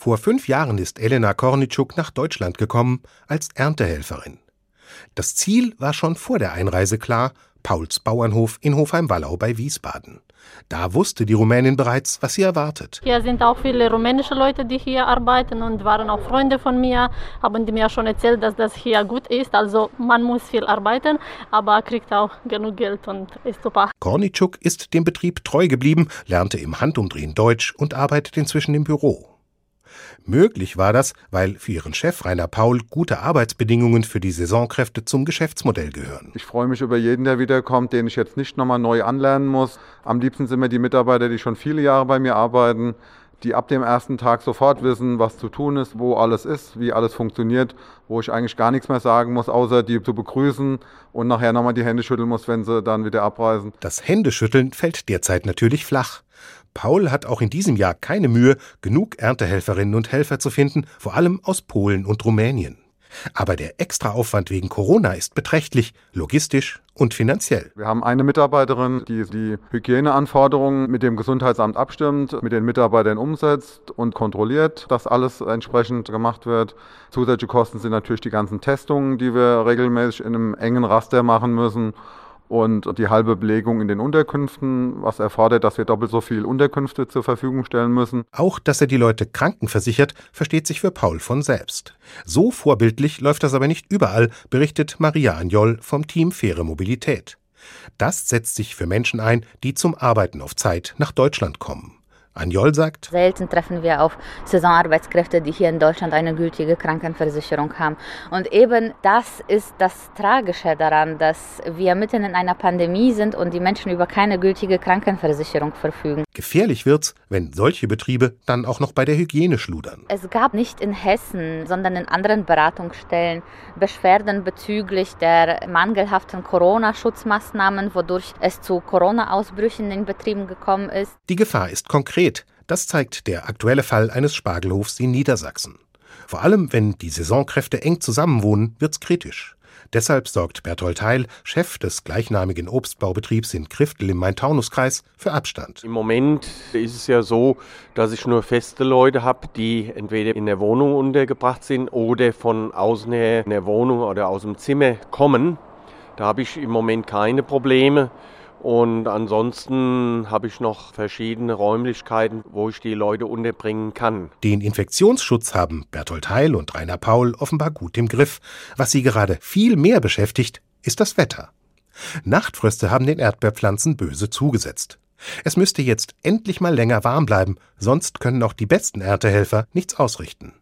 Vor fünf Jahren ist Elena Kornitschuk nach Deutschland gekommen als Erntehelferin. Das Ziel war schon vor der Einreise klar, Pauls Bauernhof in Hofheim-Wallau bei Wiesbaden. Da wusste die Rumänin bereits, was sie erwartet. Hier sind auch viele rumänische Leute, die hier arbeiten und waren auch Freunde von mir, haben die mir schon erzählt, dass das hier gut ist. Also man muss viel arbeiten, aber kriegt auch genug Geld und ist super. Kornitschuk ist dem Betrieb treu geblieben, lernte im Handumdrehen Deutsch und arbeitet inzwischen im Büro. Möglich war das, weil für ihren Chef Rainer Paul gute Arbeitsbedingungen für die Saisonkräfte zum Geschäftsmodell gehören. Ich freue mich über jeden, der wiederkommt, den ich jetzt nicht nochmal neu anlernen muss. Am liebsten sind mir die Mitarbeiter, die schon viele Jahre bei mir arbeiten, die ab dem ersten Tag sofort wissen, was zu tun ist, wo alles ist, wie alles funktioniert, wo ich eigentlich gar nichts mehr sagen muss, außer die zu begrüßen und nachher nochmal die Hände schütteln muss, wenn sie dann wieder abreisen. Das Händeschütteln fällt derzeit natürlich flach. Paul hat auch in diesem Jahr keine Mühe, genug Erntehelferinnen und Helfer zu finden, vor allem aus Polen und Rumänien. Aber der Extraaufwand wegen Corona ist beträchtlich, logistisch und finanziell. Wir haben eine Mitarbeiterin, die die Hygieneanforderungen mit dem Gesundheitsamt abstimmt, mit den Mitarbeitern umsetzt und kontrolliert, dass alles entsprechend gemacht wird. Zusätzliche Kosten sind natürlich die ganzen Testungen, die wir regelmäßig in einem engen Raster machen müssen und die halbe Belegung in den Unterkünften, was erfordert, dass wir doppelt so viel Unterkünfte zur Verfügung stellen müssen. Auch, dass er die Leute krankenversichert, versteht sich für Paul von selbst. So vorbildlich läuft das aber nicht überall, berichtet Maria Anjol vom Team Faire Mobilität. Das setzt sich für Menschen ein, die zum Arbeiten auf Zeit nach Deutschland kommen. Anjol sagt, selten treffen wir auf Saisonarbeitskräfte, die hier in Deutschland eine gültige Krankenversicherung haben. Und eben das ist das Tragische daran, dass wir mitten in einer Pandemie sind und die Menschen über keine gültige Krankenversicherung verfügen. Gefährlich wird's, wenn solche Betriebe dann auch noch bei der Hygiene schludern. Es gab nicht in Hessen, sondern in anderen Beratungsstellen Beschwerden bezüglich der mangelhaften Corona-Schutzmaßnahmen, wodurch es zu Corona-Ausbrüchen in Betrieben gekommen ist. Die Gefahr ist konkret konkret, das zeigt der aktuelle Fall eines Spargelhofs in Niedersachsen. Vor allem, wenn die Saisonkräfte eng zusammenwohnen, wird's kritisch. Deshalb sorgt Berthold Heil, Chef des gleichnamigen Obstbaubetriebs in Kriftel im Main-Taunus-Kreis, für Abstand. Im Moment ist es ja so, dass ich nur feste Leute habe, die entweder in der Wohnung untergebracht sind oder von außen her in der Wohnung oder aus dem Zimmer kommen. Da habe ich im Moment keine Probleme. Und ansonsten habe ich noch verschiedene Räumlichkeiten, wo ich die Leute unterbringen kann. Den Infektionsschutz haben Berthold Heil und Rainer Paul offenbar gut im Griff. Was sie gerade viel mehr beschäftigt, ist das Wetter. Nachtfröste haben den Erdbeerpflanzen böse zugesetzt. Es müsste jetzt endlich mal länger warm bleiben, sonst können auch die besten Erntehelfer nichts ausrichten.